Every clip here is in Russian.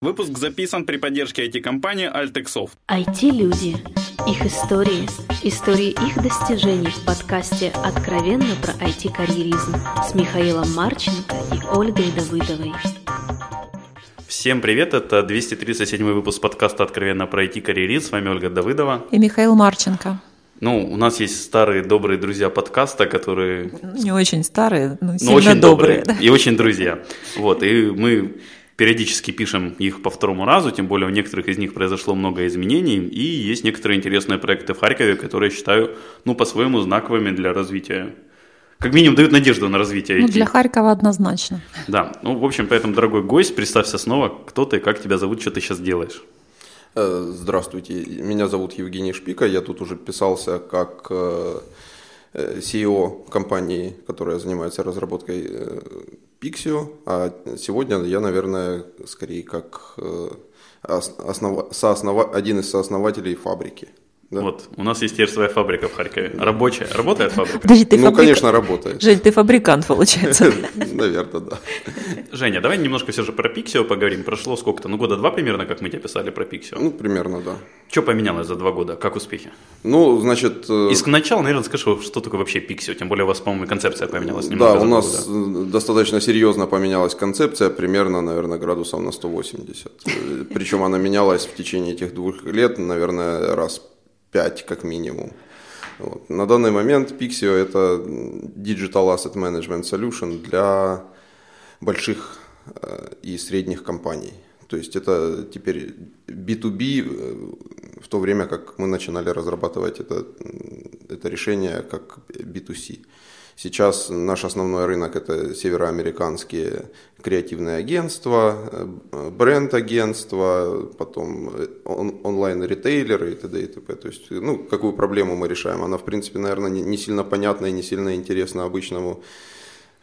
Выпуск записан при поддержке IT-компании Altexoft. IT-люди. Их истории. Истории их достижений в подкасте «Откровенно про IT-карьеризм» с Михаилом Марченко и Ольгой Давыдовой. Всем привет, это 237 выпуск подкаста «Откровенно про IT-карьеризм». С вами Ольга Давыдова. И Михаил Марченко. Ну, у нас есть старые добрые друзья подкаста, которые... Не очень старые, но сильно но очень добрые. добрые. И очень друзья. Вот, и мы периодически пишем их по второму разу, тем более у некоторых из них произошло много изменений, и есть некоторые интересные проекты в Харькове, которые я считаю, ну, по-своему знаковыми для развития как минимум дают надежду на развитие IT. Ну, для Харькова однозначно. Да, ну, в общем, поэтому, дорогой гость, представься снова, кто ты, как тебя зовут, что ты сейчас делаешь. Э, здравствуйте, меня зовут Евгений Шпика, я тут уже писался как э, CEO компании, которая занимается разработкой Pixio, а сегодня я, наверное, скорее как э, основ... сооснова... один из сооснователей фабрики. Да. Вот, у нас есть теперь своя фабрика в Харькове. Рабочая. Работает фабрика? Подожди, ты ну, фабрик... конечно, работает. Жень, ты фабрикант, получается. Наверное, да. Женя, давай немножко все же про Пиксио поговорим. Прошло сколько-то, ну, года два примерно, как мы тебе писали про Пиксио. Ну, примерно, да. Что поменялось за два года? Как успехи? Ну, значит... Э, Из начала, наверное, скажи, что такое вообще Пиксио? Тем более у вас, по-моему, концепция поменялась немного. Да, у нас года. достаточно серьезно поменялась концепция, примерно, наверное, градусов на 180. Причем она менялась в течение этих двух лет, наверное, раз 5 как минимум. Вот. На данный момент Pixio это Digital Asset Management Solution для больших э, и средних компаний. То есть это теперь B2B, э, в то время как мы начинали разрабатывать это, это решение как B2C. Сейчас наш основной рынок это североамериканские креативные агентства, э, бренд-агентства, потом э, он, онлайн-ритейлеры и т.д. и т.п. То есть, ну, какую проблему мы решаем? Она, в принципе, наверное, не, не сильно понятна и не сильно интересна обычному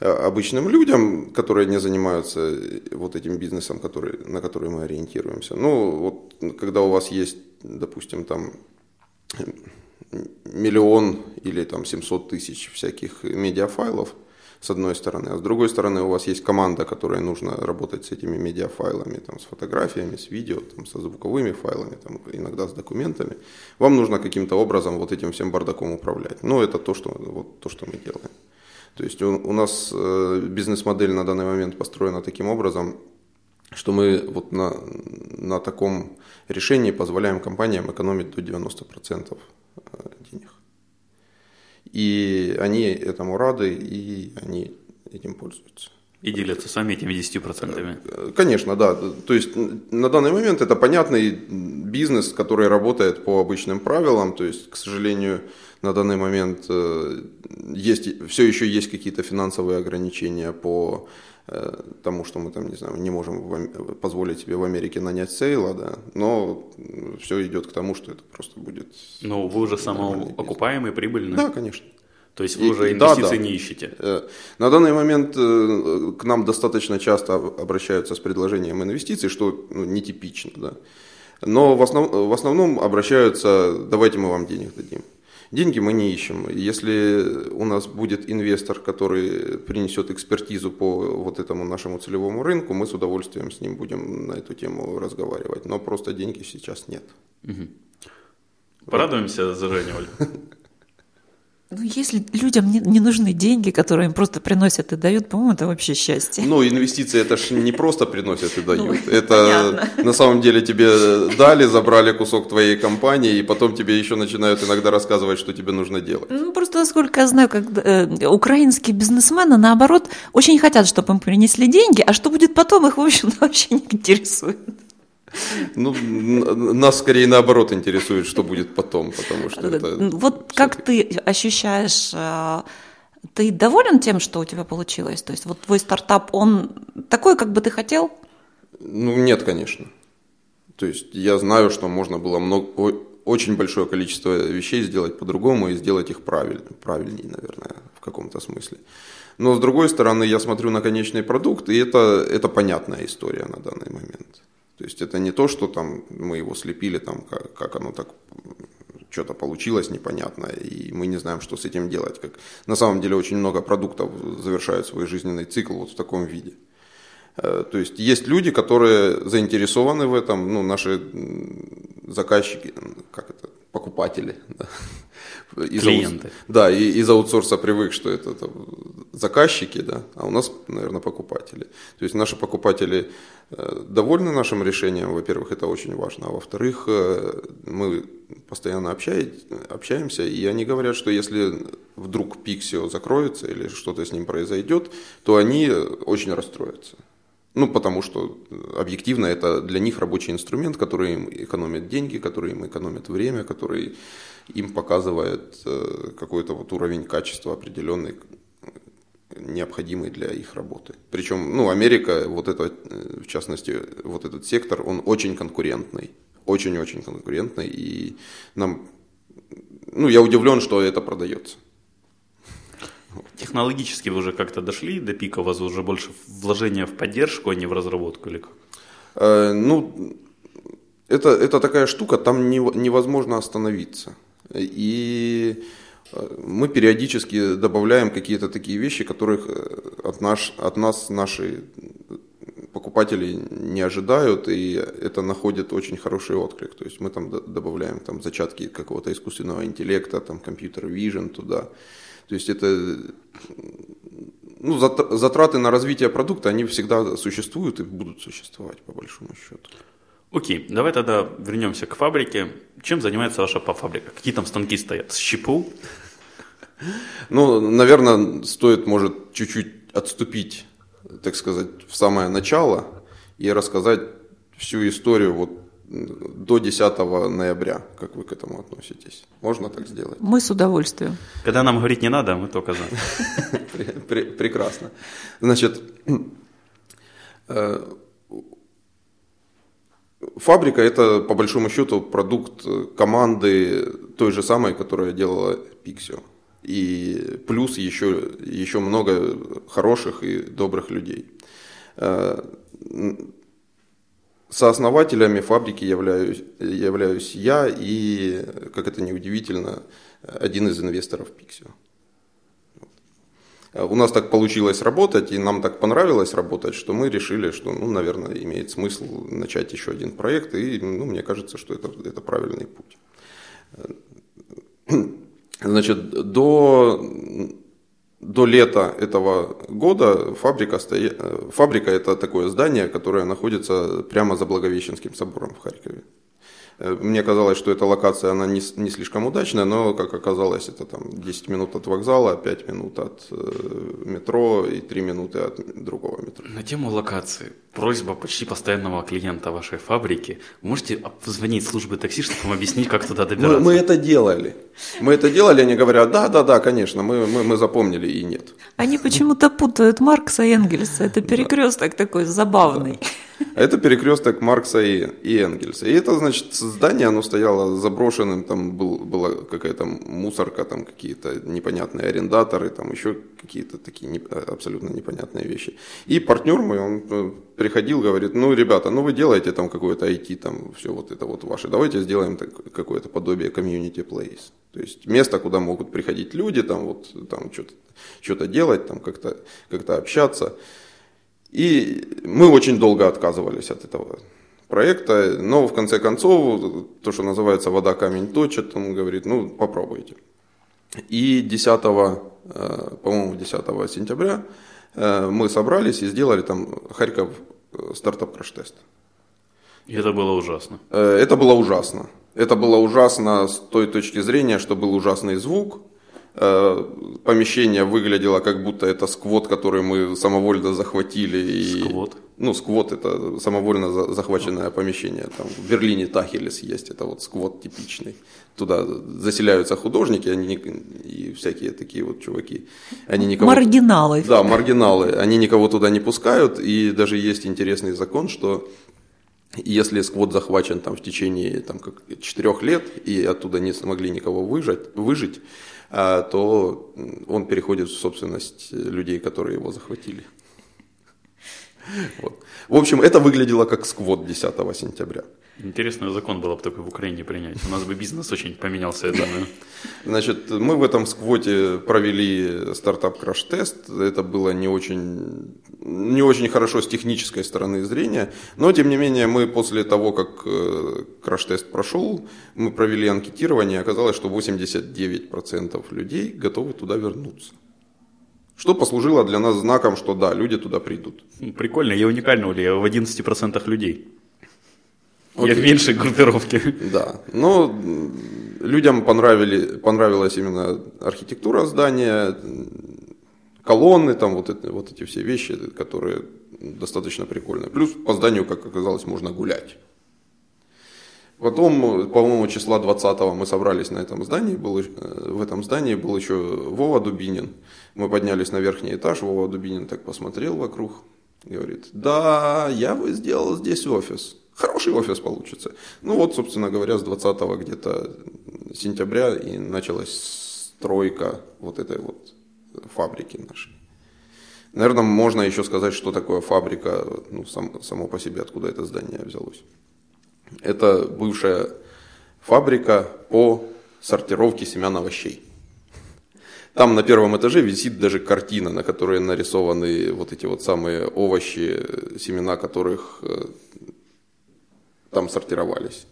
э, обычным людям, которые не занимаются вот этим бизнесом, который, на который мы ориентируемся. Ну, вот когда у вас есть, допустим, там миллион или там 700 тысяч всяких медиафайлов, с одной стороны, а с другой стороны у вас есть команда, которая нужно работать с этими медиафайлами, там, с фотографиями, с видео, там, со звуковыми файлами, там, иногда с документами. Вам нужно каким-то образом вот этим всем бардаком управлять. Ну, это то, что, вот, то, что мы делаем. То есть у, у нас э, бизнес-модель на данный момент построена таким образом, что мы вот на, на таком решении позволяем компаниям экономить до 90% денег. И они этому рады, и они этим пользуются. И делятся сами этими 10%. Э, конечно, да. То есть на данный момент это понятный бизнес, который работает по обычным правилам. То есть, к сожалению, на данный момент э, есть, все еще есть какие-то финансовые ограничения по тому, что мы там, не знаю, не можем позволить себе в Америке нанять сейла, да, но все идет к тому, что это просто будет... Но вы уже самоокупаемый, прибыльный? Да, конечно. То есть вы и, уже инвестиции да, да. не ищете? Э, на данный момент э, к нам достаточно часто обращаются с предложением инвестиций, что ну, нетипично, да. Но в, основ, в основном обращаются, давайте мы вам денег дадим. Деньги мы не ищем. Если у нас будет инвестор, который принесет экспертизу по вот этому нашему целевому рынку, мы с удовольствием с ним будем на эту тему разговаривать. Но просто деньги сейчас нет. Угу. Порадуемся за Женю, Оль. Ну, если людям не, не нужны деньги, которые им просто приносят и дают, по-моему, это вообще счастье. Ну, инвестиции это же не просто приносят и дают. Ну, это понятно. на самом деле тебе дали, забрали кусок твоей компании, и потом тебе еще начинают иногда рассказывать, что тебе нужно делать. Ну, просто насколько я знаю, как э, украинские бизнесмены, наоборот, очень хотят, чтобы им принесли деньги, а что будет потом, их, в общем вообще не интересует. Ну, нас скорее наоборот интересует, что будет потом, потому что это... Вот как ты ощущаешь, э, ты доволен тем, что у тебя получилось? То есть вот твой стартап, он такой, как бы ты хотел? Ну, нет, конечно. То есть я знаю, что можно было много, очень большое количество вещей сделать по-другому и сделать их правильно, правильнее, наверное, в каком-то смысле. Но с другой стороны, я смотрю на конечный продукт, и это, это понятная история на данный момент. То есть это не то, что там мы его слепили, там, как, как оно так что-то получилось непонятно, и мы не знаем, что с этим делать. Как... На самом деле очень много продуктов завершают свой жизненный цикл вот в таком виде. Э, то есть есть люди, которые заинтересованы в этом, ну, наши заказчики, как это, покупатели, да, из клиенты. Да, и из аутсорса привык, что это там, заказчики, да, а у нас, наверное, покупатели. То есть наши покупатели э, довольны нашим решением, во-первых, это очень важно, а во-вторых, э, мы постоянно общаемся, и они говорят, что если вдруг Pixio закроется или что-то с ним произойдет, то они очень расстроятся. Ну, потому что объективно это для них рабочий инструмент, который им экономит деньги, который им экономит время, который им показывает э, какой-то вот уровень качества определенный, необходимый для их работы. Причем, ну, Америка, вот это, э, в частности, вот этот сектор, он очень конкурентный, очень-очень конкурентный, и нам, ну, я удивлен, что это продается. Технологически вы уже как-то дошли до пика, у вас уже больше вложения в поддержку, а не в разработку или как? Э, ну, это, это такая штука, там не, невозможно остановиться. И э, мы периодически добавляем какие-то такие вещи, которых э, от, наш, от нас наши покупатели не ожидают, и это находит очень хороший отклик. То есть мы там добавляем там, зачатки какого-то искусственного интеллекта, там компьютер vision туда. То есть это ну, затраты на развитие продукта, они всегда существуют и будут существовать, по большому счету. Окей, давай тогда вернемся к фабрике. Чем занимается ваша фабрика? Какие там станки стоят? С щепу? Ну, наверное, стоит, может, чуть-чуть отступить, так сказать, в самое начало и рассказать всю историю вот до 10 ноября, как вы к этому относитесь. Можно так сделать? Мы с удовольствием. Когда нам говорить не надо, мы только за. Прекрасно. Значит, э, фабрика – это, по большому счету, продукт команды той же самой, которая делала Pixio. И плюс еще, еще много хороших и добрых людей э, Сооснователями фабрики являюсь, являюсь я и, как это неудивительно, один из инвесторов Pixio. У нас так получилось работать, и нам так понравилось работать, что мы решили, что, ну, наверное, имеет смысл начать еще один проект, и ну, мне кажется, что это, это правильный путь. Значит, до до лета этого года фабрика, стоя... фабрика это такое здание, которое находится прямо за Благовещенским собором в Харькове. Э, мне казалось, что эта локация, она не, не слишком удачная, но, как оказалось, это там 10 минут от вокзала, 5 минут от э, метро и 3 минуты от другого метро. На тему локации. Просьба почти постоянного клиента вашей фабрики. Можете позвонить службы такси, чтобы вам объяснить, как туда добираться? Мы, мы это делали. Мы это делали, они говорят, да, да, да, конечно, мы, мы, мы запомнили и нет. Они почему-то путают Маркса и Энгельса. Это перекресток такой забавный. А это перекресток Маркса и, и Энгельса. И это, значит, здание, оно стояло заброшенным, там был, была какая-то мусорка, там какие-то непонятные арендаторы, там еще какие-то такие не, абсолютно непонятные вещи. И партнер мой, он э, приходил, говорит, ну, ребята, ну вы делаете там какое-то IT, там все вот это вот ваше, давайте сделаем какое-то подобие community place. То есть место, куда могут приходить люди, там вот там что-то, что-то делать, там как-то, как-то общаться. И мы очень долго отказывались от этого проекта, но в конце концов, то, что называется «вода камень точит», он говорит, ну, попробуйте. И 10, э, по-моему, 10 сентября мы собрались и сделали там Харьков э, стартап краш-тест. И это было ужасно. Это было ужасно. Это было ужасно с той точки зрения, что был ужасный звук, Э, помещение выглядело как будто это сквот, который мы самовольно захватили. И, сквот? Ну, сквот это самовольно захваченное помещение. Там в Берлине Тахелес есть, это вот сквот типичный. Туда заселяются художники они, и всякие такие вот чуваки. Они никого, маргиналы. Да, маргиналы. Они никого туда не пускают. И даже есть интересный закон, что если сквот захвачен там, в течение там, как, 4 лет, и оттуда не смогли никого выжить, выжить то он переходит в собственность людей, которые его захватили. Вот. В общем, это выглядело как сквот 10 сентября. Интересный закон было бы такой в Украине принять. У нас бы бизнес очень поменялся, я думаю. Значит, мы в этом сквоте провели стартап краш-тест. Это было не очень, не очень хорошо с технической стороны зрения. Но, тем не менее, мы после того, как э, краш-тест прошел, мы провели анкетирование, и оказалось, что 89% людей готовы туда вернуться. Что послужило для нас знаком, что да, люди туда придут. Прикольно, я уникальный, я в 11% людей. Я в меньшей группировке. Да, но людям понравили, понравилась именно архитектура здания, колонны, там вот, это, вот эти все вещи, которые достаточно прикольные. Плюс по зданию, как оказалось, можно гулять. Потом, по-моему, числа 20 мы собрались на этом здании, был, э, в этом здании был еще Вова Дубинин. Мы поднялись на верхний этаж, Вова Дубинин так посмотрел вокруг, говорит, да, я бы сделал здесь офис хороший офис получится. Ну вот, собственно говоря, с 20 где-то сентября и началась стройка вот этой вот фабрики нашей. Наверное, можно еще сказать, что такое фабрика, ну, сам, само по себе, откуда это здание взялось. Это бывшая фабрика по сортировке семян овощей. Там на первом этаже висит даже картина, на которой нарисованы вот эти вот самые овощи, семена которых э, там сортировались.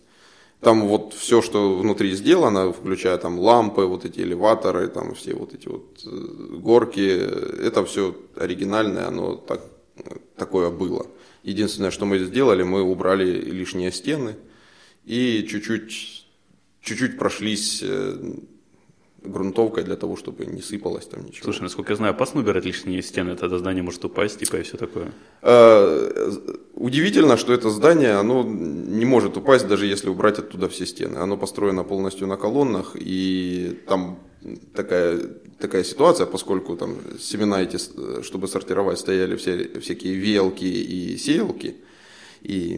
Там вот все, что внутри сделано, включая там лампы, вот эти элеваторы, там все вот эти вот э, горки, это все оригинальное, оно так, такое было. Единственное, что мы сделали, мы убрали лишние стены и чуть-чуть, чуть-чуть прошлись э, грунтовкой для того, чтобы не сыпалось там ничего. Слушай, насколько я знаю, опасно убирать лишние стены, тогда здание может упасть, типа, и все такое. Э, удивительно, что это здание, оно не может упасть, даже если убрать оттуда все стены. Оно построено полностью на колоннах, и там такая, такая ситуация, поскольку там семена эти, чтобы сортировать, стояли все, всякие велки и сеялки, и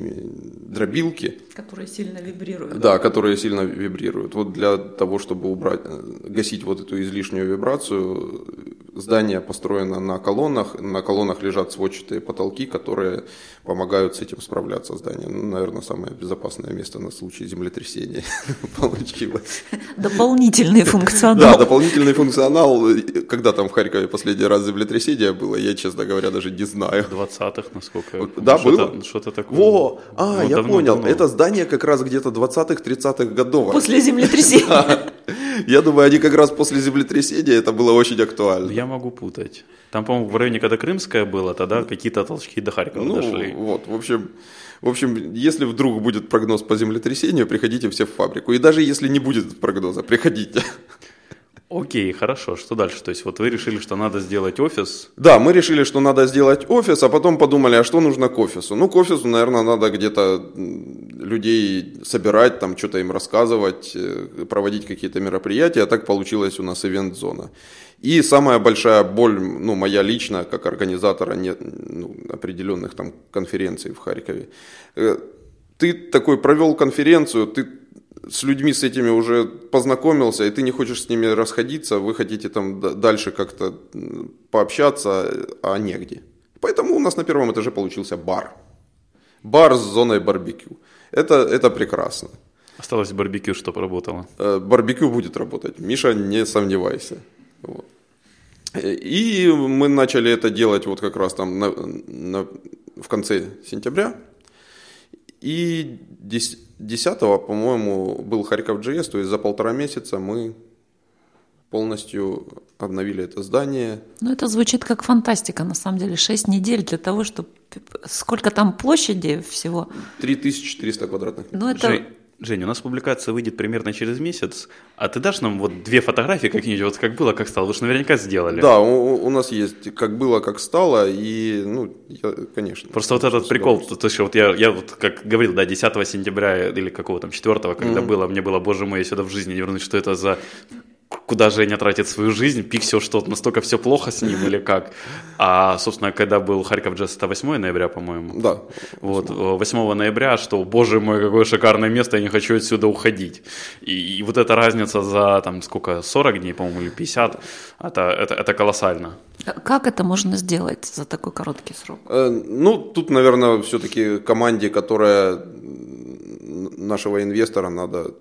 дробилки. Которые сильно вибрируют. Да, которые сильно вибрируют. Вот для того, чтобы убрать, гасить вот эту излишнюю вибрацию, здание построено на колоннах. На колоннах лежат сводчатые потолки, которые помогают с этим справляться здание. Ну, наверное, самое безопасное место на случай землетрясения получилось. Дополнительный функционал. Да, дополнительный функционал. Когда там в Харькове последний раз землетрясение было, я, честно говоря, даже не знаю. 20-х, насколько Да, было. Что-то такое. Во, а, ну, я давно, понял. Давно. Это здание как раз где-то 20-х, 30-х годов. После землетрясения. Я думаю, они как раз после землетрясения, это было очень актуально. Я могу путать. Там, по-моему, в районе, когда Крымская была, тогда какие-то толчки до Харькова ну, дошли. Вот, в общем, в общем, если вдруг будет прогноз по землетрясению, приходите все в фабрику. И даже если не будет прогноза, приходите. Окей, хорошо. Что дальше? То есть вот вы решили, что надо сделать офис? Да, мы решили, что надо сделать офис, а потом подумали, а что нужно к офису? Ну, к офису, наверное, надо где-то людей собирать, там что-то им рассказывать, э, проводить какие-то мероприятия. А так получилась у нас ивент-зона. И самая большая боль, ну, моя личная, как организатора нет, ну, определенных там конференций в Харькове. Э, ты такой провел конференцию, ты с людьми с этими уже познакомился, и ты не хочешь с ними расходиться, вы хотите там дальше как-то пообщаться, а негде. Поэтому у нас на первом этаже получился бар. Бар с зоной барбекю. Это, это прекрасно. Осталось барбекю, чтобы работало. Э, барбекю будет работать. Миша, не сомневайся. Вот. И мы начали это делать вот как раз там на, на, в конце сентября. И 10, по-моему, был Харьков JS, то есть за полтора месяца мы полностью обновили это здание. Ну, это звучит как фантастика, на самом деле. Шесть недель для того, чтобы... Сколько там площади всего? 3400 квадратных метров. Ну, это... Женя, у нас публикация выйдет примерно через месяц, а ты дашь нам вот две фотографии как-нибудь, вот как было, как стало? Вы же наверняка сделали. Да, у, у нас есть как было, как стало, и, ну, я, конечно. Просто вот этот прикол, то, то есть вот я, я вот как говорил, да, 10 сентября или какого там, 4 когда mm-hmm. было, мне было, боже мой, я сюда в жизни не вернусь, что это за куда Женя тратит свою жизнь, Пиксел что настолько все плохо с ним или как. А, собственно, когда был Харьков Джаз, это 8 ноября, по-моему. Да. Вот, 8 ноября, что, боже мой, какое шикарное место, я не хочу отсюда уходить. И, и вот эта разница за, там, сколько, 40 дней, по-моему, или 50, это, это, это колоссально. Как это можно сделать за такой короткий срок? Э, Ну, тут, наверное, все-таки команде, которая нашего инвестора, надо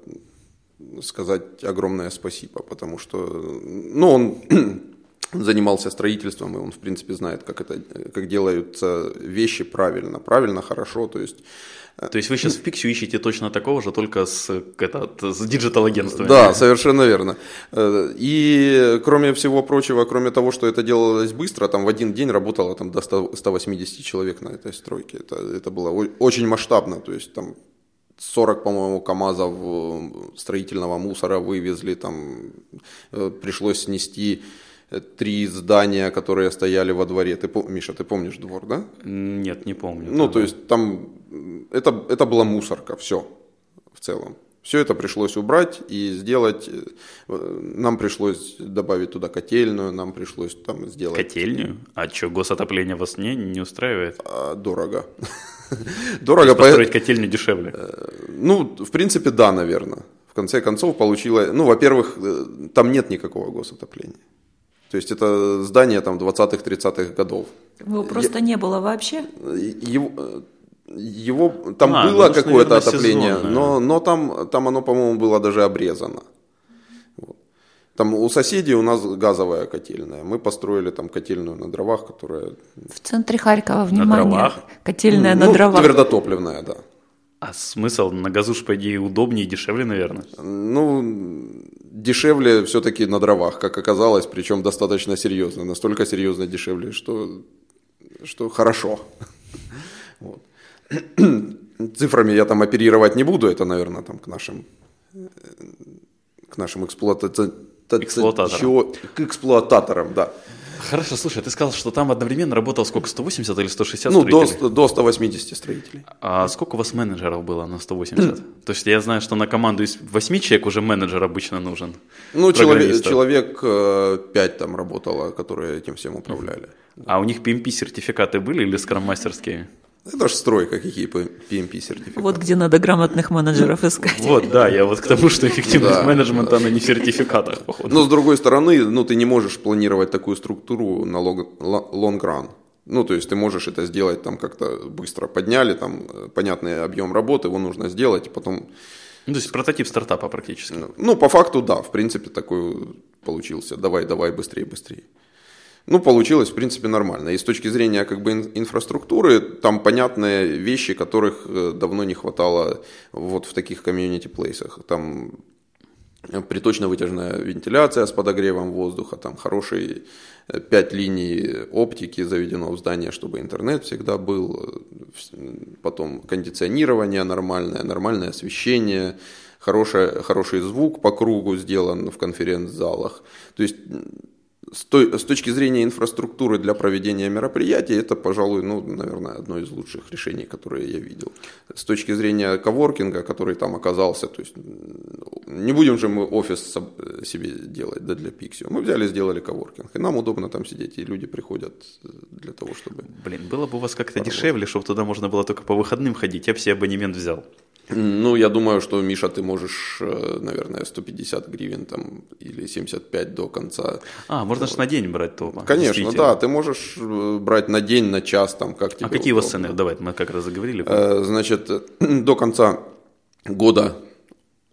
сказать огромное спасибо, потому что, ну, он занимался строительством, и он, в принципе, знает, как это, как делаются вещи правильно, правильно, хорошо, то есть То есть вы сейчас в Pics.io ищете точно такого же, только с, это, с digital-агентством? Да, совершенно верно. Э, И, кроме всего прочего, кроме того, что это делалось быстро, там в один день работало там, до 100 180 человек на этой стройке. Это, это было очень масштабно, то есть там 40, по-моему, КАМАЗов э, строительного мусора вывезли, там э, пришлось снести э, три здания, которые стояли во дворе. Ты, Миша, ты помнишь двор, да? Нет, не помню. Ну, то есть там это, это была мусорка, все в целом. Все это пришлось убрать и сделать. Нам пришлось добавить туда котельную, нам пришлось там сделать Котельню? А что, госотопление вас не, не устраивает? а, дорого. Дорого, по- Построить котельню дешевле. ну, в принципе, да, наверное. В конце концов получилось, ну, во-первых, э, там нет никакого госотопления. То есть это здание там 20-х, 30-х годов. Его просто не было вообще? Его, его там А, было ну, какое-то отопление, сезонное. но, но там, там оно, по-моему, было даже обрезано. Там у соседей у нас газовая котельная. Мы построили там котельную на дровах, которая... В центре Харькова, внимание, дровах? котельная на ну, дровах. Твердотопливная, да. А смысл? На газу ж, по идее, удобнее и дешевле, наверное. Ну, дешевле все-таки на дровах, как оказалось, причем достаточно серьезно. Настолько серьезно дешевле, что, что хорошо. Вот. Цифрами я там оперировать не буду, это, наверное, там к нашим, к нашим эксплуатациям. Эксплуататорам. К эксплуататорам, да. Хорошо, слушай, ты сказал, что там одновременно работало сколько, 180 или 160 Ну, до, строителей? до 180 строителей. А сколько у вас менеджеров было на 180? То есть я знаю, что на команду из 8 человек уже менеджер обычно нужен. Ну, человек, человек 5 там работало, которые этим всем управляли. А у них PMP-сертификаты были или скрам-мастерские? Это же стройка, какие PMP сертификаты. Вот где надо грамотных менеджеров искать. Вот, да, я вот к тому, что эффективность Да. менеджмента, она не в сертификатах, походу. Но с другой стороны, ну ты не можешь планировать такую структуру на long run. Ну, то есть ты можешь это сделать там как-то быстро подняли, там э, понятный объем работы, его нужно сделать, и потом, Ну, то есть прототип стартапа практически. ну, ну, по факту, да, в принципе, такой получился. Давай, давай, быстрее, быстрее. Ну, получилось, в принципе, нормально. И с точки зрения как бы ин- инфраструктуры, там понятные вещи, которых э, давно не хватало вот в таких комьюнити-плейсах. Там э, приточно-вытяжная вентиляция с подогревом воздуха, там хорошие 5 линий оптики заведено в здание, чтобы интернет всегда был, э, потом кондиционирование нормальное, нормальное освещение, хорошее, хороший звук по кругу сделан в конференц-залах. То есть с, той- с точки зрения инфраструктуры для проведения мероприятий, это, пожалуй, ну, наверное, одно из лучших решений, которые я видел. С точки зрения коворкинга, который там оказался, то есть не будем же мы офис соб- себе делать да, для Pixio. Мы взяли, сделали коворкинг, и нам удобно там сидеть, и люди приходят э, для того, чтобы... Блин, было бы у вас как-то дешевле, чтобы туда можно было только по выходным ходить, я бы себе абонемент взял. Ну, я думаю, что, Миша, ты можешь, э, наверное, 150 гривен там или 75 до конца. А, можно же на день брать топа. Конечно, да, ты можешь э, брать на день, на час, там, как тебе А какие у вас цены? Давай, мы как раз заговорили. Э, Значит, до конца года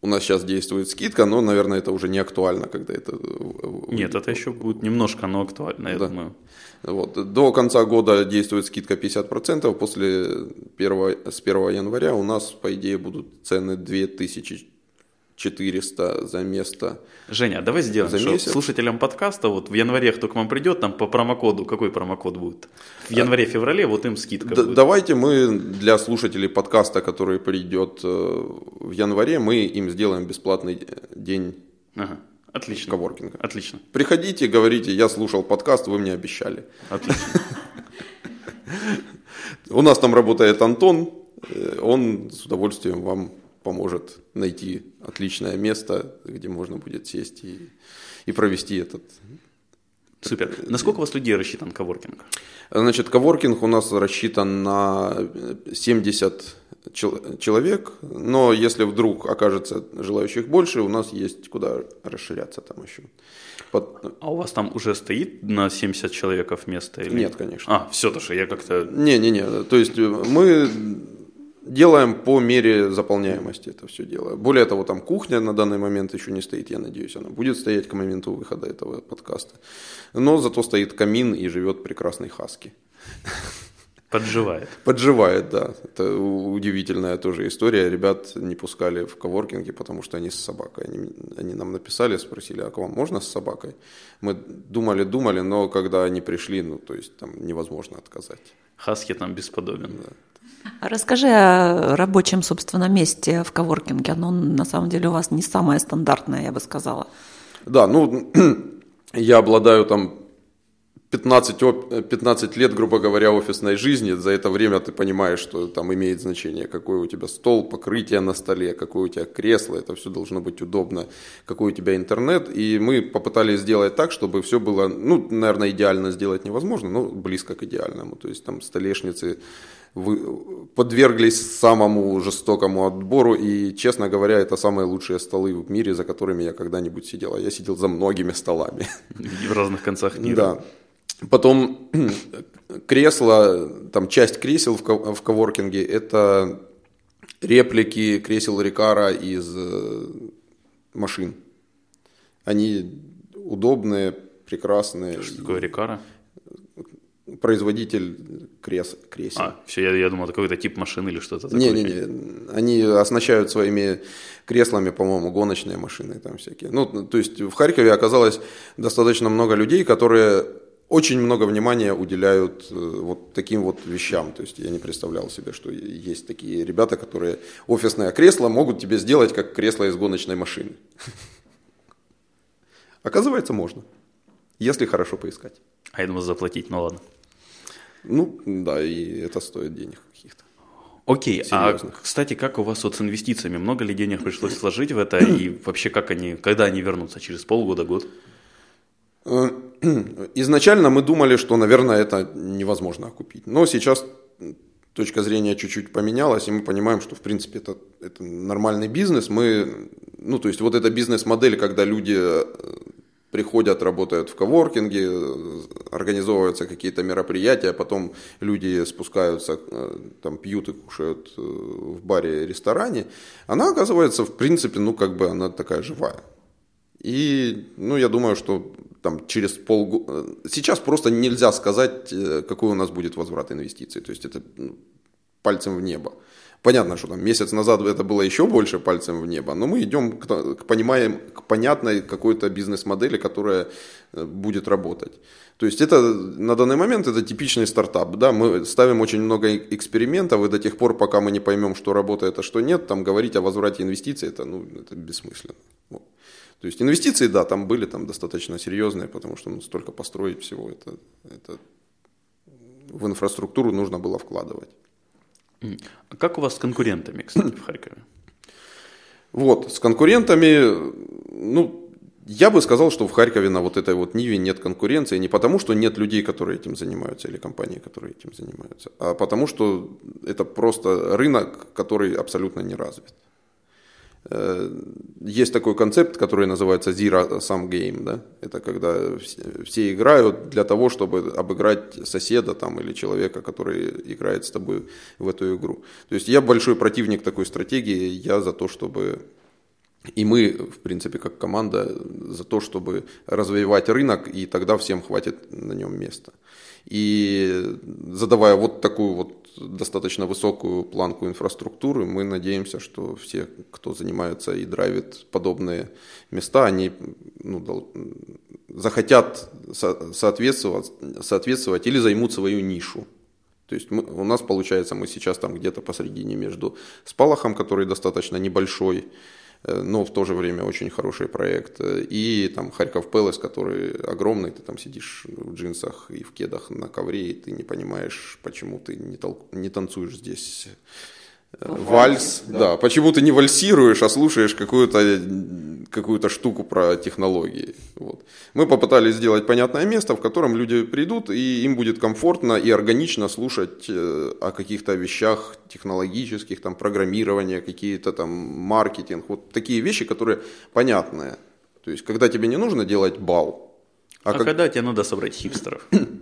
у нас сейчас действует скидка, но, наверное, это уже не актуально, когда это... Нет, это еще будет немножко, но актуально, я Да. думаю. Вот. До конца года действует скидка 50%, после 1, с 1 января у нас, по идее, будут цены 2400 за место. Женя, а давай сделаем, За что месяц? слушателям подкаста, вот в январе, кто к вам придет, там по промокоду, какой промокод будет? В январе-феврале вот им скидка Д- будет. давайте мы для слушателей подкаста, который придет э, в январе, мы им сделаем бесплатный день Ага, отлично. коворкинга. Отлично, Приходите, говорите, я слушал подкаст, вы мне обещали. отлично. У нас там работает Антон, э, он с удовольствием вам поможет найти отличное место, где можно будет сесть и, и провести этот Супер. Насколько у вас людей рассчитан коворкинг? Значит, коворкинг у нас рассчитан на 70 человек, но если вдруг окажется желающих больше, у нас есть куда расширяться там еще. Под... А у вас там уже стоит на 70 человеков место? Или... Нет, конечно. А, все, то, что я как-то... Не-не-не, то есть мы делаем по мере заполняемости это все дело. Более того, там кухня на данный момент еще не стоит, я надеюсь, она будет стоять к моменту выхода этого подкаста. Но зато стоит камин и живет прекрасный хаски. Подживает. Подживает, да. Это удивительная тоже история. Ребят не пускали в коворкинге, потому что они с собакой. Они, они нам написали, спросили, а к вам можно с собакой? Мы думали, думали, но когда они пришли, ну, то есть там невозможно отказать. Хаски там бесподобен. Да. А расскажи о рабочем, собственно, месте в коворкинге. Оно на самом деле у вас не самое стандартное, я бы сказала. Да, ну, я обладаю там 15, 15 лет, грубо говоря, офисной жизни, за это время ты понимаешь, что там имеет значение, какой у тебя стол, покрытие на столе, какое у тебя кресло, это все должно быть удобно, какой у тебя интернет. И мы попытались сделать так, чтобы все было, ну, наверное, идеально сделать невозможно, но близко к идеальному. То есть там столешницы вы, подверглись самому жестокому отбору, и, честно говоря, это самые лучшие столы в мире, за которыми я когда-нибудь сидел. А я сидел за многими столами. В разных концах мира. Да. Потом кресла, там часть кресел в, в коворкинге, это реплики кресел Рикара из э, машин. Они удобные, прекрасные. Что такое Рикара? Производитель крес, кресел. А, все, я, я думал, это какой-то тип машины или что-то такое. Не-не-не, они оснащают своими креслами, по-моему, гоночные машины там всякие. Ну, то есть в Харькове оказалось достаточно много людей, которые очень много внимания уделяют э, вот таким вот вещам. То есть я не представлял себе, что есть такие ребята, которые офисное кресло могут тебе сделать как кресло из гоночной машины. Оказывается, можно, если хорошо поискать. А я думал заплатить, ну ладно. Ну, да, и это стоит денег каких-то. Окей, а, кстати, как у вас вот с инвестициями? Много ли денег пришлось вложить в это? И вообще, как они, когда они вернутся? Через полгода, год? Э, изначально мы думали, что, наверное, это невозможно окупить. Но сейчас точка зрения чуть-чуть поменялась, и мы понимаем, что, в принципе, это, это нормальный бизнес. Мы, ну, то есть, вот эта бизнес-модель, когда люди э, приходят, работают в коворкинге, организовываются какие-то мероприятия, потом люди спускаются, э, там пьют и кушают в баре, ресторане, она оказывается, в принципе, ну, как бы она такая живая. И, ну, я думаю, что там через полгода... Сейчас просто нельзя сказать, э, какой у нас будет возврат инвестиций. То есть это ну, пальцем в небо. Понятно, что там месяц назад это было еще больше пальцем в небо, но мы идем к, к, понимаем, к понятной какой-то бизнес-модели, которая э, будет работать. То есть это на данный момент это типичный стартап. Да? Мы ставим очень много экспериментов, и до тех пор, пока мы не поймем, что работает, а что нет, там говорить о возврате инвестиций, это, ну, это бессмысленно. Вот. То есть инвестиции, да, там были там достаточно серьезные, потому что ну, столько построить всего, это, это в инфраструктуру нужно было вкладывать. А как у вас с конкурентами, кстати, в Харькове? Вот, с конкурентами, ну, я бы сказал, что в Харькове на вот этой вот Ниве нет конкуренции не потому, что нет людей, которые этим занимаются, или компаний, которые этим занимаются, а потому что это просто рынок, который абсолютно не развит. Э, есть такой концепт, который называется Zero Sum Game. Да? Это когда все, играют для того, чтобы обыграть соседа там, или человека, который играет с тобой в эту игру. То есть я большой противник такой стратегии. Я за то, чтобы и мы, в принципе, как команда, за то, чтобы развивать рынок, и тогда всем хватит на нем места. И задавая вот такую вот достаточно высокую планку инфраструктуры, мы надеемся, что все, кто занимается и драйвит подобные места, они ну, захотят соответствовать, соответствовать или займут свою нишу. То есть мы, у нас получается, мы сейчас там где-то посредине между Спалахом, который достаточно небольшой, но в то же время очень хороший проект. И там Харьков Пелес, который огромный, ты там сидишь в джинсах и в кедах на ковре, и ты не понимаешь, почему ты не, тол- не танцуешь здесь Вальс, да. Почему ты не вальсируешь, а слушаешь какую-то какую-то штуку про технологии. Вот. Мы попытались сделать понятное место, в котором люди придут, и им будет комфортно и органично слушать э, о каких-то вещах технологических, там, программирование, какие-то там маркетинг, вот такие вещи, которые понятные. То есть, когда тебе не нужно делать бал, а, а как... когда тебе надо собрать хипстеров?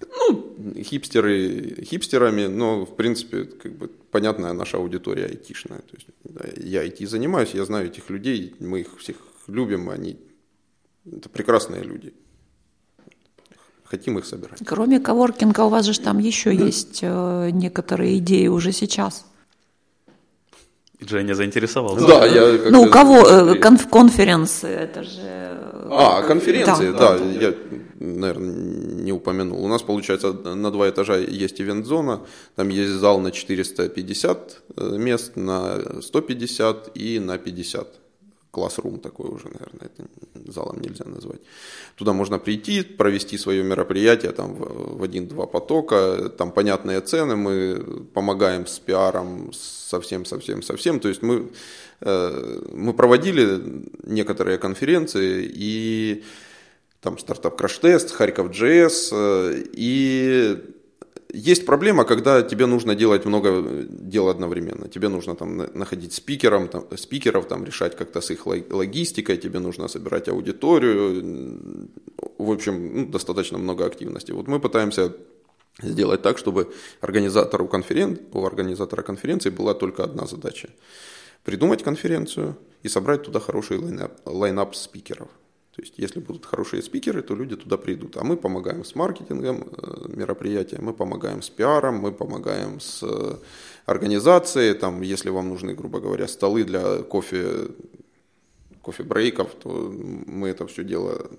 Ну, хипстеры хипстерами, но, в принципе, как бы понятная наша аудитория айтишная. То есть, да, я IT занимаюсь, я знаю этих людей, мы их всех любим, они это прекрасные люди. Хотим их собирать. Кроме коворкинга, у вас же там еще есть э, некоторые идеи уже сейчас. Женя заинтересовался. Да, я Ну, у кого э, конф- конференции, это же... А, конференции, да, да, да. я, наверное, не упомянул. У нас, получается, на два этажа есть ивент-зона, там есть зал на 450 э, мест, на 150 и на 50 классрум такой уже, наверное, это залом нельзя назвать. Туда можно прийти, провести свое мероприятие там в один-два потока, там понятные цены, мы помогаем с пиаром совсем, совсем, совсем. То есть мы, э, мы проводили некоторые конференции и там стартап краш-тест, Харьков JS, э, и есть проблема, когда тебе нужно делать много дел одновременно. Тебе нужно там находить спикером, там, спикеров, там, решать как-то с их логистикой, тебе нужно собирать аудиторию. В общем, ну, достаточно много активности. Вот мы пытаемся сделать так, чтобы организатору конферен... у организатора конференции была только одна задача. Придумать конференцию и собрать туда хороший лайнап, лайнап спикеров. То есть, если будут хорошие спикеры, то люди туда придут. А мы помогаем с маркетингом э, мероприятия, мы помогаем с пиаром, мы помогаем с э, организацией. Там, если вам нужны, грубо говоря, столы для кофе, кофе-брейков, то мы это все дело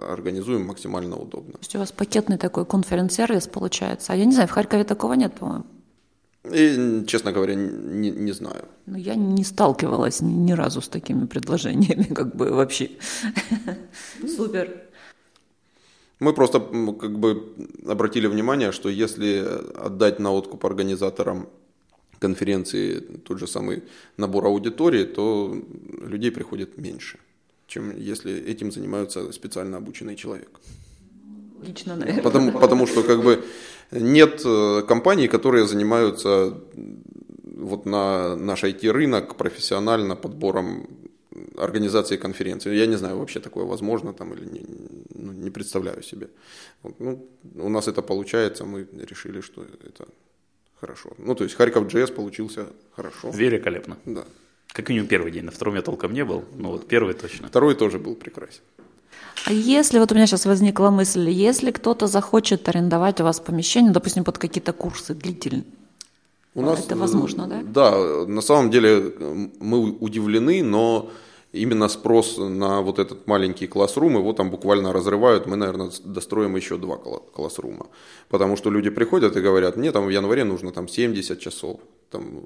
организуем максимально удобно. То есть у вас пакетный такой конференц-сервис получается. А я не знаю, в Харькове такого нет, по-моему. И, честно говоря, не, не знаю. Ну, я не сталкивалась ни, ни разу с такими предложениями, как бы вообще. Супер. Мы просто как бы обратили внимание, что если отдать на откуп организаторам конференции тот же самый набор аудитории, то людей приходит меньше, чем если этим занимается специально обученный человек. Лично, наверное. Потому, потому что как бы нет э, компаний, которые занимаются вот на наш IT-рынок профессионально подбором организации конференции. Я не знаю, вообще такое возможно там или не, ну, не представляю себе. Вот, ну, у нас это получается, мы решили, что это хорошо. Ну, то есть Харьков JS получился хорошо. Великолепно. Да. Как минимум первый день, на втором я толком не был, но вот первый точно. Второй тоже был прекрасен. А если, вот у меня сейчас возникла мысль, если кто-то захочет арендовать у вас помещение, допустим, под какие-то курсы длительные, у нас, это возможно, да? Да, на самом деле мы удивлены, но именно спрос на вот этот маленький классрум, его там буквально разрывают, мы, наверное, достроим еще два классрума. Потому что люди приходят и говорят, мне там в январе нужно там 70 часов, там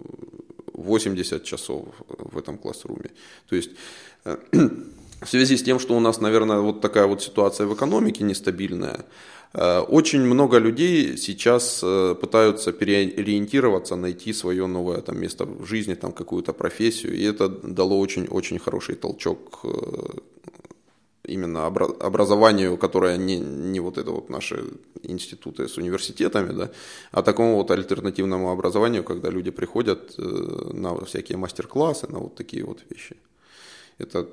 80 часов в этом классруме. То есть э, в связи с тем, что у нас, наверное, вот такая вот ситуация в экономике нестабильная, э, очень много людей сейчас э, пытаются переориентироваться, найти свое новое там, место в жизни, там, какую-то профессию, и это дало очень-очень хороший толчок э, именно образованию, которое не, не вот это вот наши институты с университетами, да, а такому вот альтернативному образованию, когда люди приходят на всякие мастер-классы, на вот такие вот вещи. Это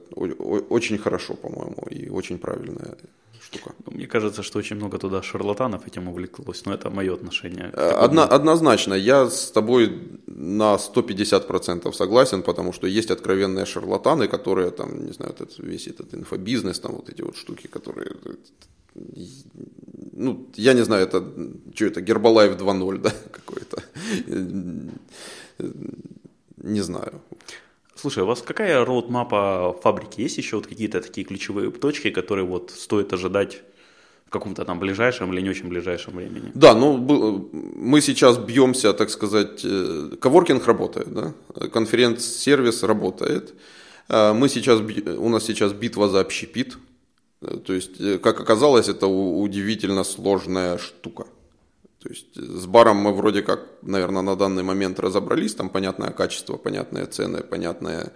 очень хорошо, по-моему, и очень правильная штука. Ну, мне кажется, что очень много туда шарлатанов этим увлеклось, но это мое отношение. Э, одно, однозначно, я с тобой на 150% согласен, потому что есть откровенные шарлатаны, которые там, не знаю, этот, весь этот инфобизнес, там вот эти вот штуки, которые ну, я не знаю, это что это, Гербалайф 2.0, да, какой-то. Не знаю. Слушай, у вас какая роудмапа фабрики? Есть еще вот какие-то такие ключевые точки, которые вот стоит ожидать в каком-то там ближайшем или не очень ближайшем времени? Да, ну мы сейчас бьемся, так сказать, э, коворкинг работает, да? конференц-сервис работает. Э, мы сейчас, у нас сейчас битва за общепит. Э, то есть, как оказалось, это удивительно сложная штука. То есть с баром мы вроде как, наверное, на данный момент разобрались, там понятное качество, понятные цены, понятная,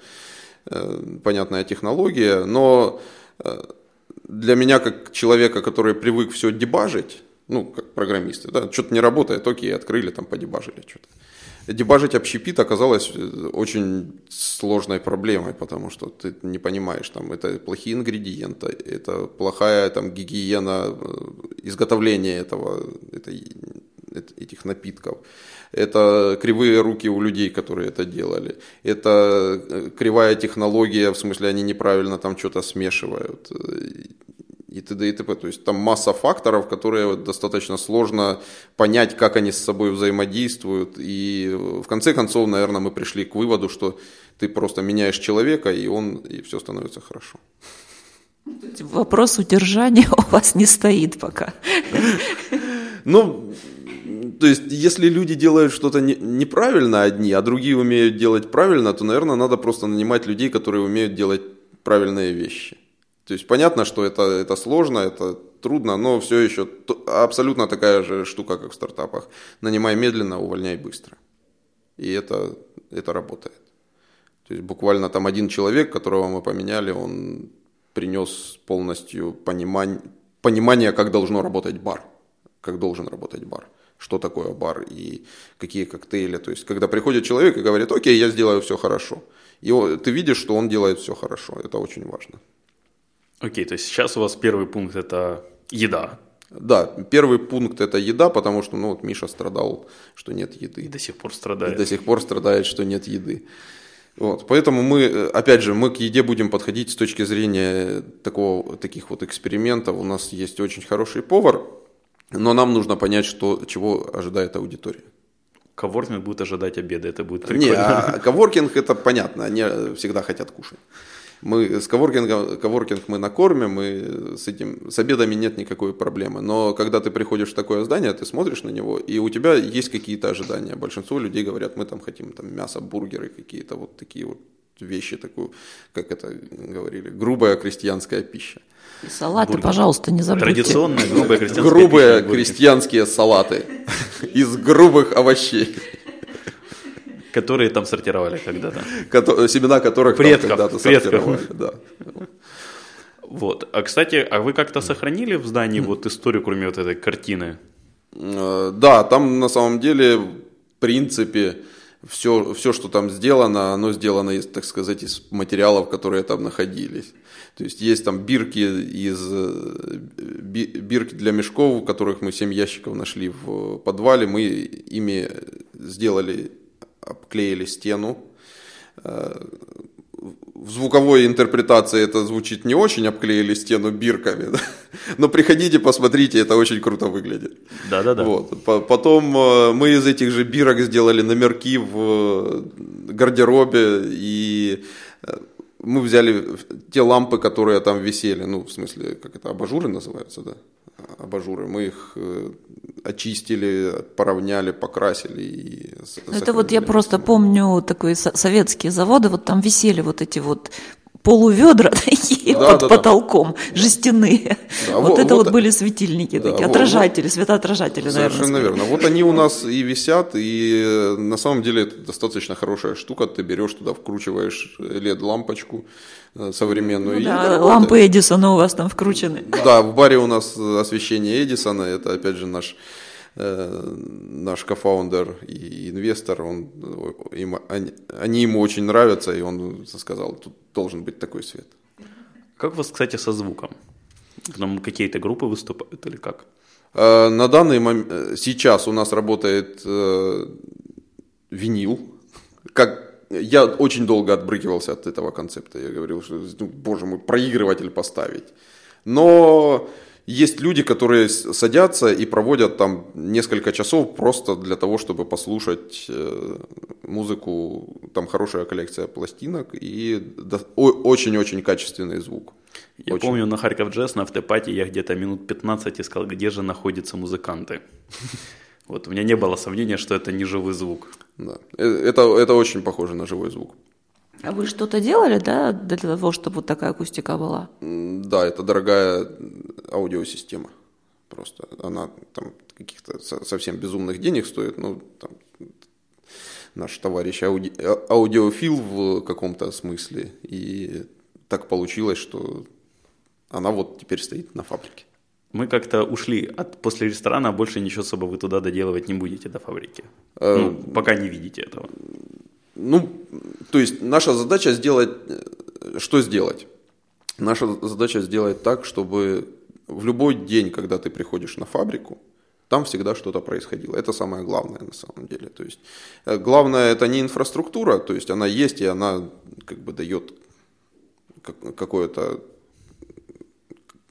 э, понятная технология, но э, для меня, как человека, который привык все дебажить, ну, как программисты, да, что-то не работает, окей, открыли, там, подебажили что-то. Дебажить общепит оказалось э, очень сложной проблемой, потому что ты не понимаешь, там, это плохие ингредиенты, это плохая там, гигиена э, изготовления этого, этой, этих напитков, это кривые руки у людей, которые это делали, это э, кривая технология, в смысле они неправильно там что-то смешивают, и т.д. и т.п. То есть там масса факторов, которые достаточно сложно понять, как они с собой взаимодействуют. И в конце концов, наверное, мы пришли к выводу, что ты просто меняешь человека, и он, и все становится хорошо. Вопрос удержания у вас не стоит пока. Ну, то есть, если люди делают что-то не, неправильно одни, а другие умеют делать правильно, то, наверное, надо просто нанимать людей, которые умеют делать правильные вещи. То есть понятно, что это, это сложно, это трудно, но все еще абсолютно такая же штука, как в стартапах. Нанимай медленно, увольняй быстро. И это, это работает. То есть буквально там один человек, которого мы поменяли, он принес полностью понимание, понимание, как должно работать бар, как должен работать бар, что такое бар и какие коктейли. То есть когда приходит человек и говорит, окей, я сделаю все хорошо. И ты видишь, что он делает все хорошо. Это очень важно. Окей, то есть сейчас у вас первый пункт это еда. Да, первый пункт это еда, потому что ну, вот Миша страдал, что нет еды. И до сих пор страдает. И до сих пор страдает, что нет еды. Вот, поэтому мы, опять же, мы к еде будем подходить с точки зрения такого, таких вот экспериментов. У нас есть очень хороший повар, но нам нужно понять, что, чего ожидает аудитория. Коворкинг будет ожидать обеда, это будет прикольно. Не, а коворкинг это понятно, они всегда хотят кушать. Мы с коворкингом, коворкинг мы накормим, и с этим, с обедами нет никакой проблемы. Но когда ты приходишь в такое здание, ты смотришь на него, и у тебя есть какие-то ожидания. Большинство людей говорят, мы там хотим там, мясо, бургеры, какие-то вот такие вот вещи, такую, как это говорили, грубая крестьянская пища. И салаты, Бургер. пожалуйста, не забудьте. Традиционная грубая крестьянская Грубые пища, крестьянские салаты из грубых овощей. Которые там сортировали когда-то. Семена которых предков, когда-то сортировали. Да. Вот. А, кстати, а вы как-то сохранили в здании вот историю, кроме вот этой картины? Э, да, там на самом деле, в принципе, все, все, что там сделано, оно сделано, из, так сказать, из материалов, которые там находились. То есть есть там бирки из бирки для мешков, которых мы 7 ящиков нашли в подвале. Мы ими сделали обклеили стену. Э, в звуковой интерпретации это звучит не очень, обклеили стену бирками, да? но приходите, посмотрите, это очень круто выглядит. Да-да-да. Вот. Потом э, мы из этих же бирок сделали номерки в э, гардеробе, и мы взяли те лампы, которые там висели, ну, в смысле, как это, абажуры называются, да? Абажуры. Мы их очистили, поравняли, покрасили. И Это вот я просто помню такой советские заводы, вот там висели вот эти вот полуведра такие да, под да, потолком, да. жестяные. Да, вот, вот это вот, вот были светильники да, такие, отражатели, вот, светоотражатели, наверное. Совершенно верно. Вот они у нас и висят, и э, на самом деле это достаточно хорошая штука. Ты берешь туда, вкручиваешь LED-лампочку э, современную. Ну, да, лампы Эдисона у вас там вкручены. Да, в баре у нас освещение Эдисона, это опять же наш Э, наш кофаундер и инвестор, он, им, они, они ему очень нравятся, и он сказал, тут должен быть такой свет. Как у вас, кстати, со звуком? Там какие-то группы выступают или как? Э, на данный момент, э, сейчас у нас работает винил. Как, я очень долго отбрыкивался от этого концепта. Я говорил, что, ну, боже мой, проигрыватель поставить. Но есть люди, которые садятся и проводят там несколько часов просто для того, чтобы послушать э, музыку. Там хорошая коллекция пластинок и очень-очень качественный звук. Я очень. помню на Харьков Джесс на автопате я где-то минут 15 искал, где же находятся музыканты. Вот у меня не было сомнения, что это не живой звук. Да. Э, это, это очень похоже на живой звук. А вы что-то делали, да, для того, чтобы вот такая акустика была? Да, это дорогая аудиосистема. Просто она там каких-то совсем безумных денег стоит, ну, там, наш товарищ ауди, аудиофил в каком-то смысле, и так получилось, что она вот теперь стоит на фабрике. Мы как-то ушли от после ресторана, а больше ничего особо вы туда доделывать не будете до фабрики. Э, ну, пока не видите этого. Ну, то есть наша задача сделать, э, что сделать? Наша задача сделать так, чтобы в любой день, когда ты приходишь на фабрику, там всегда что-то происходило. Это самое главное на самом деле. То есть э, главное это не инфраструктура, то есть она есть и она как бы дает какое-то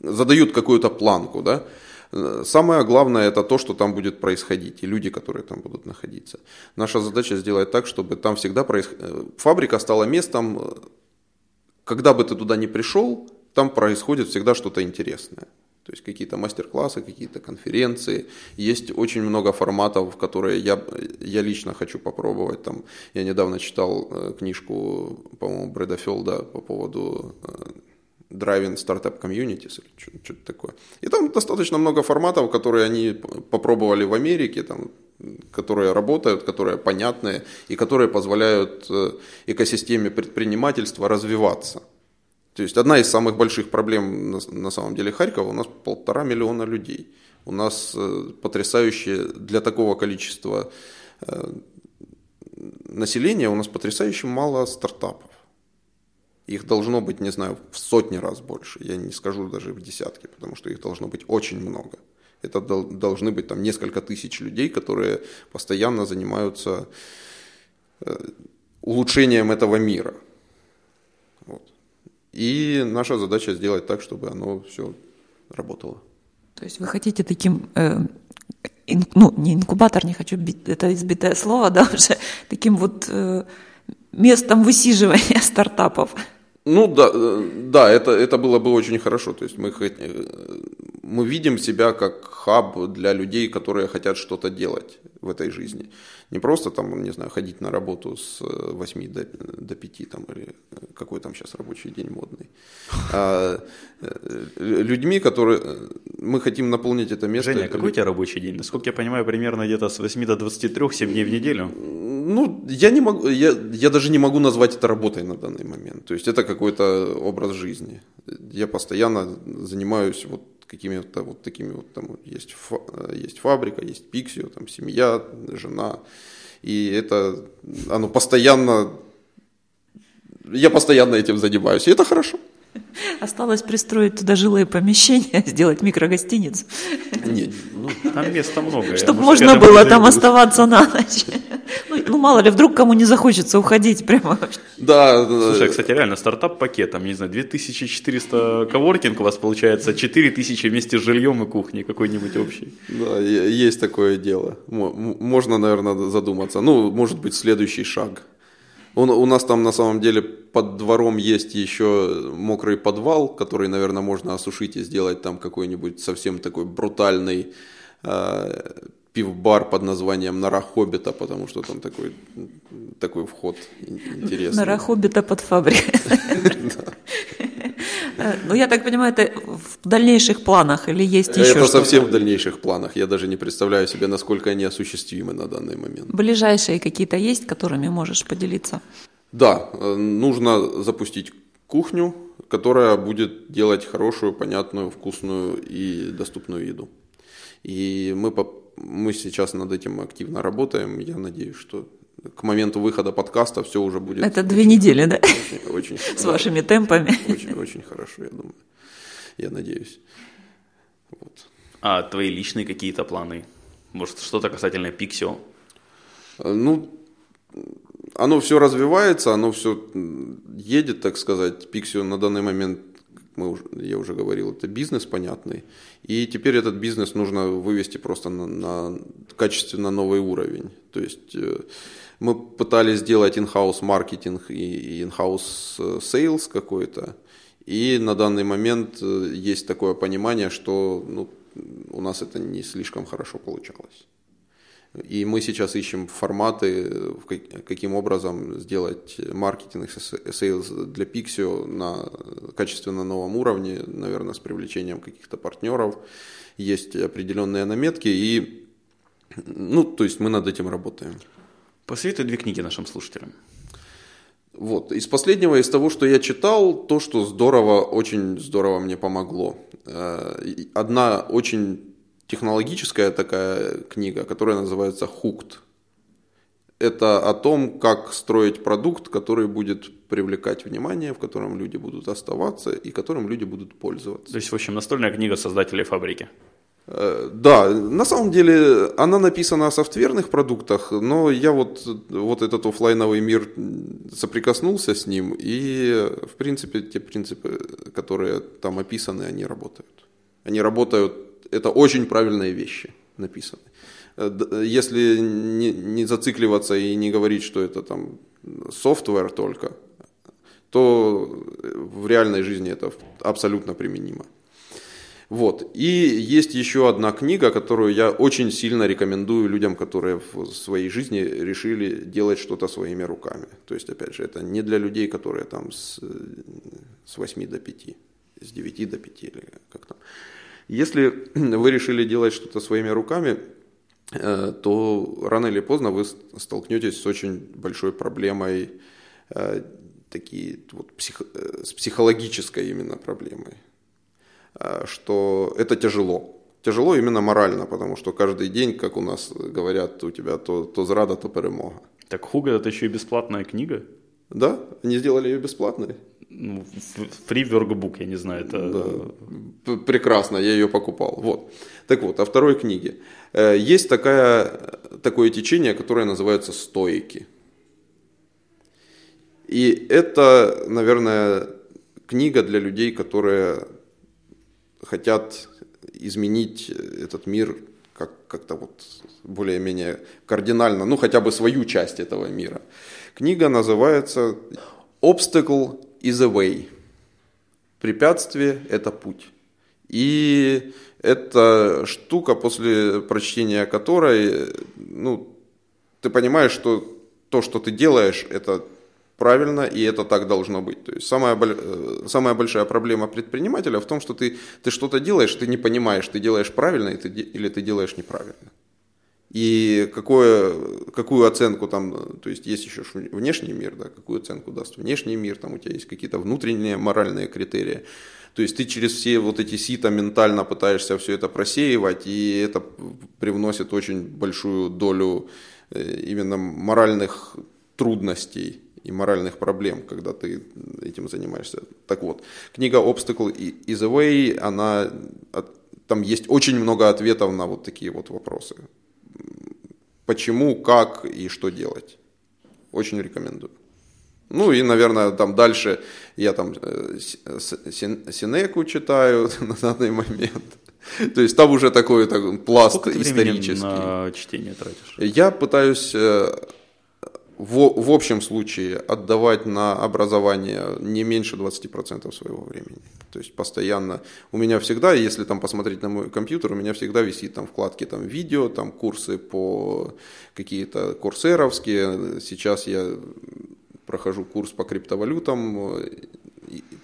задают какую-то планку, да. Самое главное это то, что там будет происходить, и люди, которые там будут находиться. Наша задача сделать так, чтобы там всегда происходило... Фабрика стала местом, когда бы ты туда не пришел, там происходит всегда что-то интересное. То есть какие-то мастер-классы, какие-то конференции. Есть очень много форматов, которые я, я лично хочу попробовать. Там, я недавно читал э, книжку, по-моему, Брэда Фелда по поводу э, Driving Startup Communities или что-то такое. И там достаточно много форматов, которые они попробовали в Америке, там, которые работают, которые понятные и которые позволяют э, экосистеме предпринимательства развиваться. То есть одна из самых больших проблем на, самом деле Харькова, у нас полтора миллиона людей. У нас э, потрясающее для такого количества э, населения, у нас потрясающе мало стартапов. Их должно быть, не знаю, в сотни раз больше. Я не скажу даже в десятки, потому что их должно быть очень много. Это должны быть там несколько тысяч людей, которые постоянно занимаются э, улучшением этого мира. Вот. И наша задача сделать так, чтобы оно все работало. То есть вы хотите таким, э, ин, ну не инкубатор, не хочу бить, это избитое слово, да, уже таким вот э, местом высиживания стартапов. Ну да, э, да, это, это было бы очень хорошо. То есть мы, э, мы видим себя как хаб для людей, которые хотят что-то делать в этой жизни. Не просто там, не знаю, ходить на работу с 8 до, до 5 там, или какой там сейчас рабочий день модный. А э, людьми, которые... Мы хотим наполнить это место... Женя, какой у тебя рабочий день? Насколько я понимаю, примерно где-то с 8 до 23, 7 дней в неделю? Ну, я не могу, я, я даже не могу назвать это работой на данный момент. То есть это какой-то образ жизни. Я постоянно занимаюсь вот какими-то вот такими вот там есть, есть фабрика, есть пиксио, там семья, жена. И это, оно постоянно, я постоянно этим занимаюсь, и это хорошо. Осталось пристроить туда жилые помещения, сделать микрогостиницу. Нет, ну, там места много. Чтобы можно было там оставаться на ночь. Ну, мало ли, вдруг кому не захочется уходить прямо. Да. Слушай, кстати, реально, стартап-пакет, там, не знаю, 2400 коворкинг у вас получается, 4000 вместе с жильем и кухней какой-нибудь общий. Да, есть такое дело. Можно, наверное, задуматься. Ну, может быть, следующий шаг – у, у нас там на самом деле под двором есть еще мокрый подвал, который, наверное, можно осушить и сделать там какой-нибудь совсем такой брутальный э, пивбар под названием Нора Хоббита, потому что там такой, такой вход интересный. Нора Хоббита под фабрикой. Э, ну, я так понимаю, это в дальнейших планах или есть еще Это совсем в дальнейших планах. Я даже не представляю себе, насколько они осуществимы на данный момент. Ближайшие какие-то есть, которыми можешь поделиться? Да, э, нужно запустить кухню, которая будет делать хорошую, понятную, вкусную и доступную еду. И мы, мы сейчас над этим активно работаем. Я надеюсь, что к моменту выхода подкаста все уже будет. Это две недели, да? Очень, очень С вашими темпами. Очень, очень хорошо, я думаю. Я надеюсь. Вот. А твои личные какие-то планы? Может, что-то касательно Pixio? Ну, оно все развивается, оно все едет, так сказать. Pixio на данный момент, мы уже, я уже говорил, это бизнес понятный. И теперь этот бизнес нужно вывести просто на, на качественно новый уровень. То есть э, мы пытались сделать in-house маркетинг и in-house э, sales какой-то. И на данный момент э, есть такое понимание, что ну, у нас это не слишком хорошо получалось. И мы сейчас ищем форматы, каким образом сделать маркетинг, sales для Pics.io на качественно новом уровне, наверное, с привлечением каких-то партнеров. Есть определенные наметки, и ну, то есть мы над этим работаем. Посоветуй две книги нашим слушателям. Вот. Из последнего, из того, что я читал, то, что здорово, очень здорово мне помогло. Э, одна очень технологическая такая книга, которая называется «Hooked». Это о том, как строить продукт, который будет привлекать внимание, в котором люди будут оставаться и которым люди будут пользоваться. То есть, в общем, настольная книга создателей фабрики. Э, да, на самом деле она написана о софтверных продуктах, но я вот, вот этот офлайновый мир соприкоснулся с ним, и в принципе те принципы, которые там описаны, они работают. Они работают, это очень правильные вещи написаны. Э, если не, не зацикливаться и не говорить, что это там софтвер только, то в реальной жизни это абсолютно применимо. Вот. И есть еще одна книга, которую я очень сильно рекомендую людям, которые в своей жизни решили делать что-то своими руками. То есть, опять же, это не для людей, которые там с, с 8 до 5, с 9 до 5 или как там. Если вы решили делать что-то своими руками, э, то рано или поздно вы столкнетесь с очень большой проблемой, э, такие, вот, псих, э, с психологической именно проблемой. Что это тяжело. Тяжело именно морально, потому что каждый день, как у нас говорят, у тебя то, то зрада, то перемога. Так Хуга это еще и бесплатная книга? Да, они сделали ее бесплатной. Ну, free workbook, я не знаю, это... Да. Прекрасно, я ее покупал. Вот. Так вот, о второй книге. Э, есть такая, такое течение, которое называется стоики. И это, наверное, книга для людей, которые хотят изменить этот мир как, как-то вот более-менее кардинально, ну хотя бы свою часть этого мира. Книга называется «Obstacle is a way». Препятствие – это путь. И это штука, после прочтения которой, ну, ты понимаешь, что то, что ты делаешь, это правильно, и это так должно быть. То есть самая, э, самая большая проблема предпринимателя в том, что ты, ты что-то делаешь, ты не понимаешь, ты делаешь правильно или ты делаешь неправильно. И какое, какую оценку там, то есть есть еще внешний мир, да, какую оценку даст внешний мир, там у тебя есть какие-то внутренние моральные критерии. То есть ты через все вот эти сита ментально пытаешься все это просеивать, и это привносит очень большую долю э, именно моральных трудностей и моральных проблем, когда ты этим занимаешься. Так вот, книга Obstacle is a Way, она, там есть очень много ответов на вот такие вот вопросы. Почему, как и что делать. Очень рекомендую. Ну и, наверное, там дальше я там э, Синеку читаю на данный момент. То есть там уже такой так, пласт Сколько исторический. Ты на чтение тратишь? Я пытаюсь э, в, в общем случае отдавать на образование не меньше 20% своего времени. То есть постоянно, у меня всегда, если там посмотреть на мой компьютер, у меня всегда висит там вкладки там видео, там курсы по какие-то курсеровские. Сейчас я прохожу курс по криптовалютам,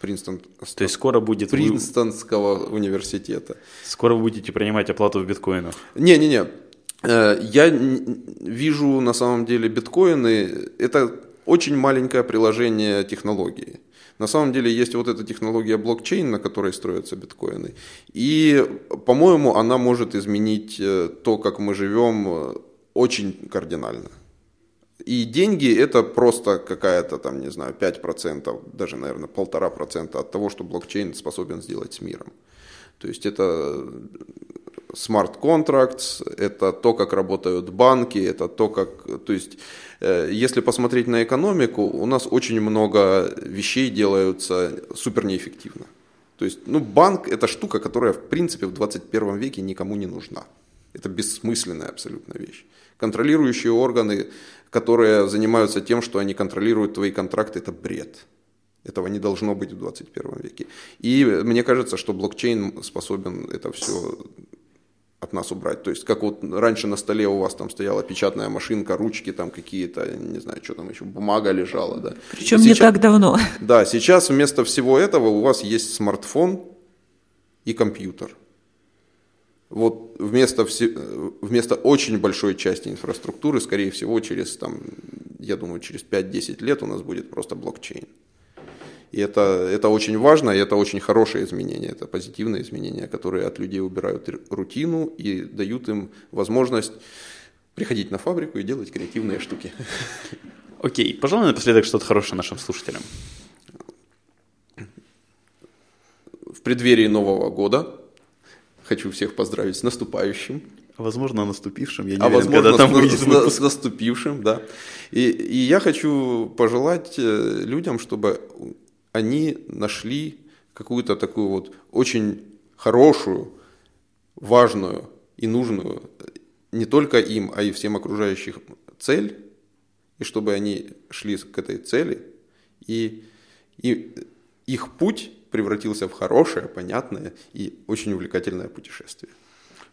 Принстон, То есть скоро будет Принстонского университета. Скоро вы будете принимать оплату в биткоинах? Не-не-не, я вижу на самом деле биткоины, это очень маленькое приложение технологии. На самом деле есть вот эта технология блокчейн, на которой строятся биткоины. И, по-моему, она может изменить э, то, как мы живем, э, очень кардинально. И деньги это просто какая-то там, не знаю, 5%, даже, наверное, полтора процента от того, что блокчейн способен сделать с миром. То есть это smart contracts, это то, как работают банки, это то, как... То есть, э, если посмотреть на экономику, у нас очень много вещей делаются супер неэффективно. То есть, ну, банк – это штука, которая, в принципе, в 21 веке никому не нужна. Это бессмысленная абсолютно вещь. Контролирующие органы, которые занимаются тем, что они контролируют твои контракты, это бред. Этого не должно быть в 21 веке. И мне кажется, что блокчейн способен это все от нас убрать. То есть, как вот раньше на столе у вас там стояла печатная машинка, ручки там какие-то, не знаю, что там еще, бумага лежала, да. Причем сейчас, не так давно. Да, сейчас вместо всего этого у вас есть смартфон и компьютер. Вот вместо, все, вместо очень большой части инфраструктуры, скорее всего, через, там, я думаю, через 5-10 лет у нас будет просто блокчейн. И это, это очень важно, и это очень хорошее изменение, это позитивное изменение, которые от людей убирают рутину и дают им возможность приходить на фабрику и делать креативные штуки. Окей, okay. пожалуй, напоследок что-то хорошее нашим слушателям. В преддверии Нового года хочу всех поздравить с наступающим. Возможно, наступившим, я не а уверен, возможно, когда там выйдет с, с наступившим, да. И, и я хочу пожелать э, людям, чтобы они нашли какую-то такую вот очень хорошую, важную и нужную не только им, а и всем окружающим цель, и чтобы они шли к этой цели, и, и их путь превратился в хорошее, понятное и очень увлекательное путешествие.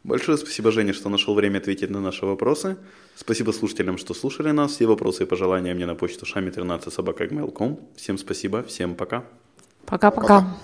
Большое спасибо, Женя, что нашел время ответить на наши вопросы. Спасибо слушателям, что слушали нас. Все вопросы и пожелания мне на почту шами 13 собака Всем спасибо, всем пока. Пока-пока.